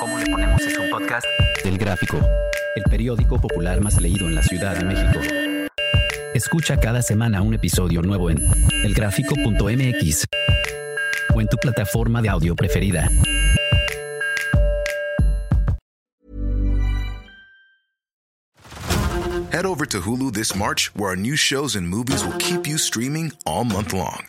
¿Cómo le ponemos es un podcast? Del Gráfico, el periódico popular más leído en la Ciudad de México. Escucha cada semana un episodio nuevo en elgráfico.mx o en tu plataforma de audio preferida. Head over to Hulu this March, where our new shows and movies will keep you streaming all month long.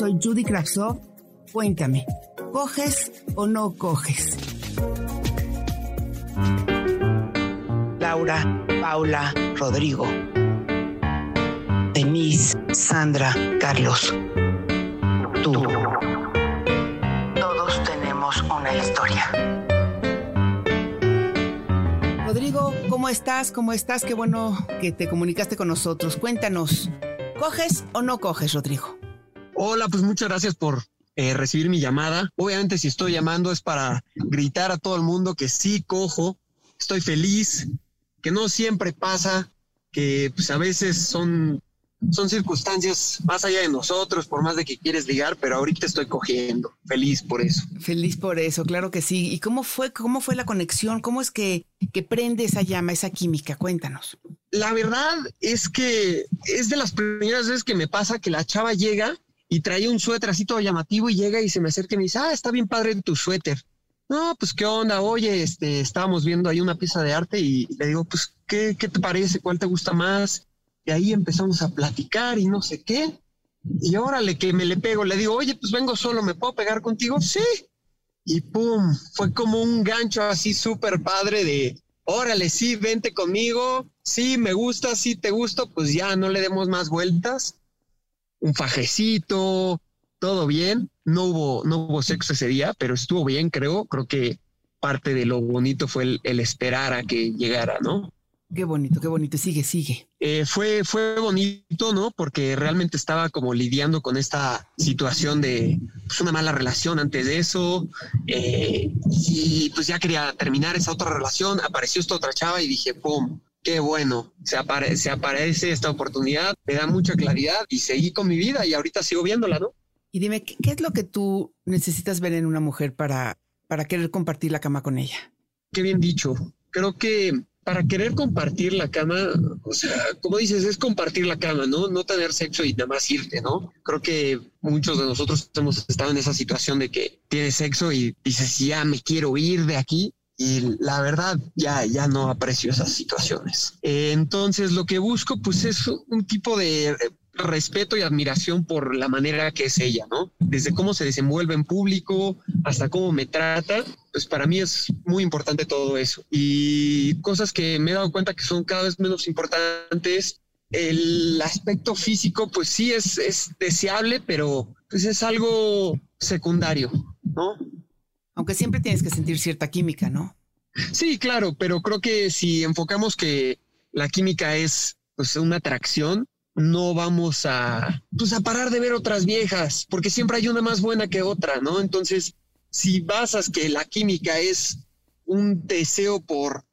Soy Judy Kravsov. Cuéntame, ¿coges o no coges? Laura, Paula, Rodrigo, Denise, Sandra, Carlos, tú. Todos tenemos una historia. Rodrigo, ¿cómo estás? ¿Cómo estás? Qué bueno que te comunicaste con nosotros. Cuéntanos, ¿coges o no coges, Rodrigo? Hola, pues muchas gracias por eh, recibir mi llamada. Obviamente si estoy llamando es para gritar a todo el mundo que sí cojo, estoy feliz, que no siempre pasa, que pues a veces son, son circunstancias más allá de nosotros, por más de que quieres ligar, pero ahorita estoy cogiendo, feliz por eso. Feliz por eso, claro que sí. ¿Y cómo fue, cómo fue la conexión? ¿Cómo es que, que prende esa llama, esa química? Cuéntanos. La verdad es que es de las primeras veces que me pasa que la chava llega y traía un suéter así todo llamativo y llega y se me acerca y me dice, ah, está bien padre tu suéter. No, pues qué onda, oye, este, estábamos viendo ahí una pieza de arte y le digo, pues, ¿qué, qué te parece? ¿Cuál te gusta más? Y ahí empezamos a platicar y no sé qué. Y órale, que me le pego, le digo, oye, pues vengo solo, ¿me puedo pegar contigo? Sí. Y pum, fue como un gancho así súper padre de, órale, sí, vente conmigo, sí, me gusta, sí, te gusto, pues ya no le demos más vueltas un fajecito, todo bien. No hubo, no hubo sexo ese día, pero estuvo bien, creo. Creo que parte de lo bonito fue el, el esperar a que llegara, ¿no? Qué bonito, qué bonito. Sigue, sigue. Eh, fue, fue bonito, ¿no? Porque realmente estaba como lidiando con esta situación de pues, una mala relación antes de eso. Eh, y pues ya quería terminar esa otra relación. Apareció esta otra chava y dije, ¡pum! Qué bueno, se, apare se aparece esta oportunidad, me da mucha claridad y seguí con mi vida y ahorita sigo viéndola, ¿no? Y dime, ¿qué, qué es lo que tú necesitas ver en una mujer para, para querer compartir la cama con ella? Qué bien dicho. Creo que para querer compartir la cama, o sea, como dices, es compartir la cama, ¿no? No tener sexo y nada más irte, ¿no? Creo que muchos de nosotros hemos estado en esa situación de que tienes sexo y dices, ya me quiero ir de aquí, y la verdad ya, ya no aprecio esas situaciones. Entonces lo que busco pues es un tipo de respeto y admiración por la manera que es ella, ¿no? Desde cómo se desenvuelve en público hasta cómo me trata, pues para mí es muy importante todo eso. Y cosas que me he dado cuenta que son cada vez menos importantes. El aspecto físico, pues sí es, es deseable, pero pues es algo secundario, ¿no? Aunque siempre tienes que sentir cierta química, ¿no? Sí, claro, pero creo que si enfocamos que la química es pues, una atracción, no vamos a, pues, a parar de ver otras viejas, porque siempre hay una más buena que otra, ¿no? Entonces, si basas que la química es un deseo por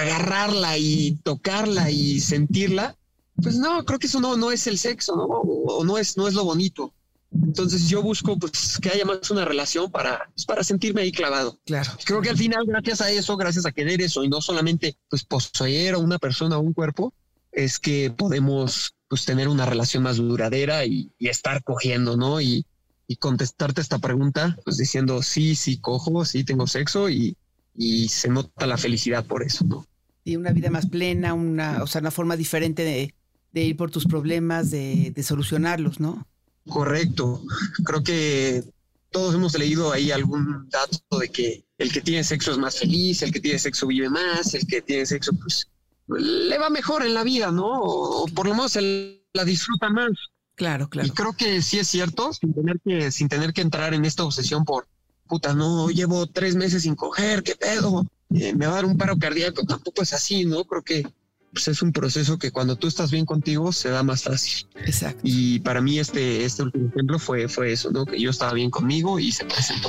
agarrarla y tocarla y sentirla, pues no, creo que eso no, no es el sexo, ¿no? O no es, no es lo bonito. Entonces yo busco pues que haya más una relación para, pues, para sentirme ahí clavado. Claro. Creo que al final, gracias a eso, gracias a querer eso y no solamente pues poseer a una persona o un cuerpo, es que podemos pues tener una relación más duradera y, y estar cogiendo, ¿no? Y, y, contestarte esta pregunta, pues diciendo sí, sí cojo, sí tengo sexo y, y se nota la felicidad por eso, ¿no? Y una vida más plena, una, o sea, una forma diferente de, de ir por tus problemas, de, de solucionarlos, ¿no? Correcto. Creo que todos hemos leído ahí algún dato de que el que tiene sexo es más feliz, el que tiene sexo vive más, el que tiene sexo pues le va mejor en la vida, ¿no? O, por lo menos él la disfruta más. Claro, claro. Y creo que sí es cierto, sin tener que, sin tener que entrar en esta obsesión por, puta, no, llevo tres meses sin coger, ¿qué pedo? Eh, me va a dar un paro cardíaco, tampoco es así, ¿no? Creo que pues, es un proceso que cuando tú estás bien contigo se da más fácil. Exacto. Y para mí este, este último ejemplo fue, fue eso, ¿no? Que yo estaba bien conmigo y se presentó.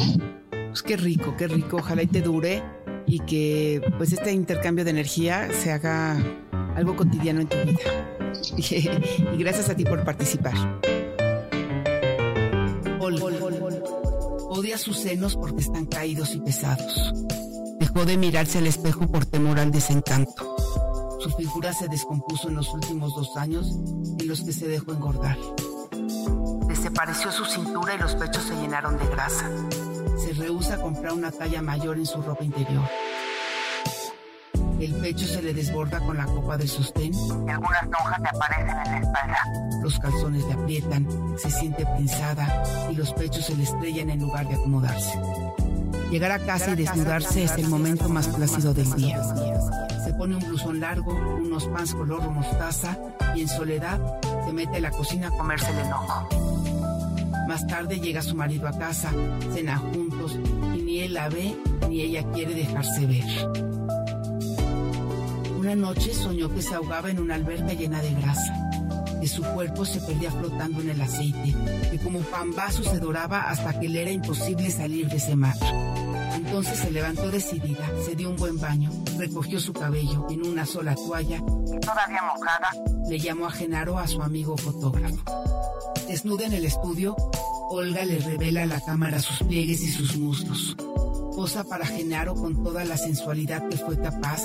Pues qué rico, qué rico. Ojalá y te dure y que pues este intercambio de energía se haga algo cotidiano en tu vida. y gracias a ti por participar. Odia sus senos porque están caídos y pesados. Dejó de mirarse al espejo por temor al desencanto. Su figura se descompuso en los últimos dos años en los que se dejó engordar. Desapareció su cintura y los pechos se llenaron de grasa se rehúsa a comprar una talla mayor en su ropa interior. El pecho se le desborda con la copa de sostén y algunas lonjas le aparecen en la espalda. Los calzones le aprietan, se siente pinzada y los pechos se le estrellan en lugar de acomodarse. Llegar a casa y desnudarse es el momento más plácido del día. Pone un blusón largo, unos pants color mostaza y en soledad se mete a la cocina a comerse el enojo. Más tarde llega su marido a casa, cena juntos y ni él la ve ni ella quiere dejarse ver. Una noche soñó que se ahogaba en una alberca llena de grasa, que su cuerpo se perdía flotando en el aceite, que como pambazo se doraba hasta que le era imposible salir de ese mar. Entonces se levantó decidida, se dio un buen baño, recogió su cabello en una sola toalla y todavía mojada le llamó a Genaro a su amigo fotógrafo. Desnuda en el estudio, Olga le revela a la cámara sus pliegues y sus muslos. Posa para Genaro con toda la sensualidad que fue capaz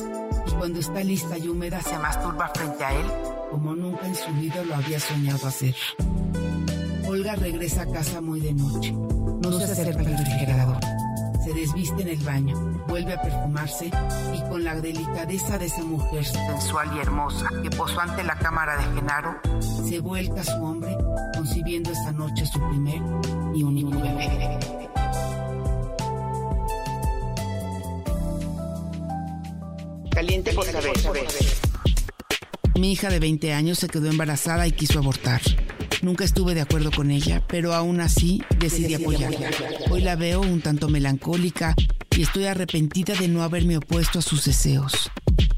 y cuando está lista y húmeda se masturba frente a él como nunca en su vida lo había soñado hacer. Olga regresa a casa muy de noche. No, se acerca al refrigerador se desviste en el baño, vuelve a perfumarse y con la delicadeza de esa mujer sensual y hermosa que posó ante la cámara de Genaro, se vuelca a su hombre, concibiendo esta noche su primer y único bebé. Caliente por saber. Mi hija de 20 años se quedó embarazada y quiso abortar. Nunca estuve de acuerdo con ella, pero aún así decidí apoyarla. Hoy la veo un tanto melancólica y estoy arrepentida de no haberme opuesto a sus deseos.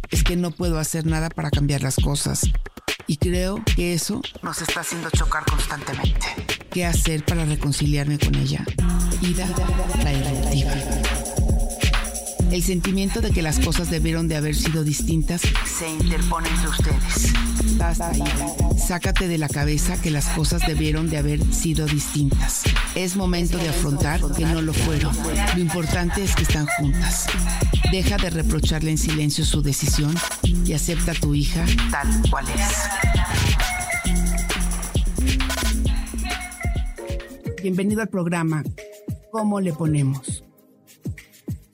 Es que no puedo hacer nada para cambiar las cosas. Y creo que eso nos está haciendo chocar constantemente. ¿Qué hacer para reconciliarme con ella? Ida, la. El sentimiento de que las cosas debieron de haber sido distintas se interpone entre ustedes. Basta, Sácate de la cabeza que las cosas debieron de haber sido distintas. Es momento de afrontar que no lo fueron. Lo importante es que están juntas. Deja de reprocharle en silencio su decisión y acepta a tu hija tal cual es. Bienvenido al programa ¿Cómo le ponemos?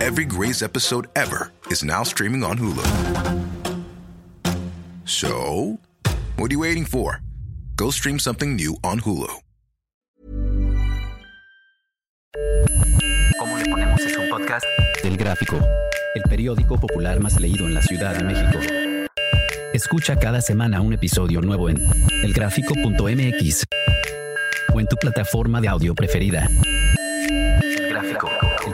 Every Grey's episode ever is now streaming on Hulu. So, what are you waiting for? Go stream something new on Hulu. ¿Cómo le ponemos es un podcast del Gráfico, el periódico popular más leído en la Ciudad de México. Escucha cada semana un episodio nuevo en elgráfico.mx o en tu plataforma de audio preferida.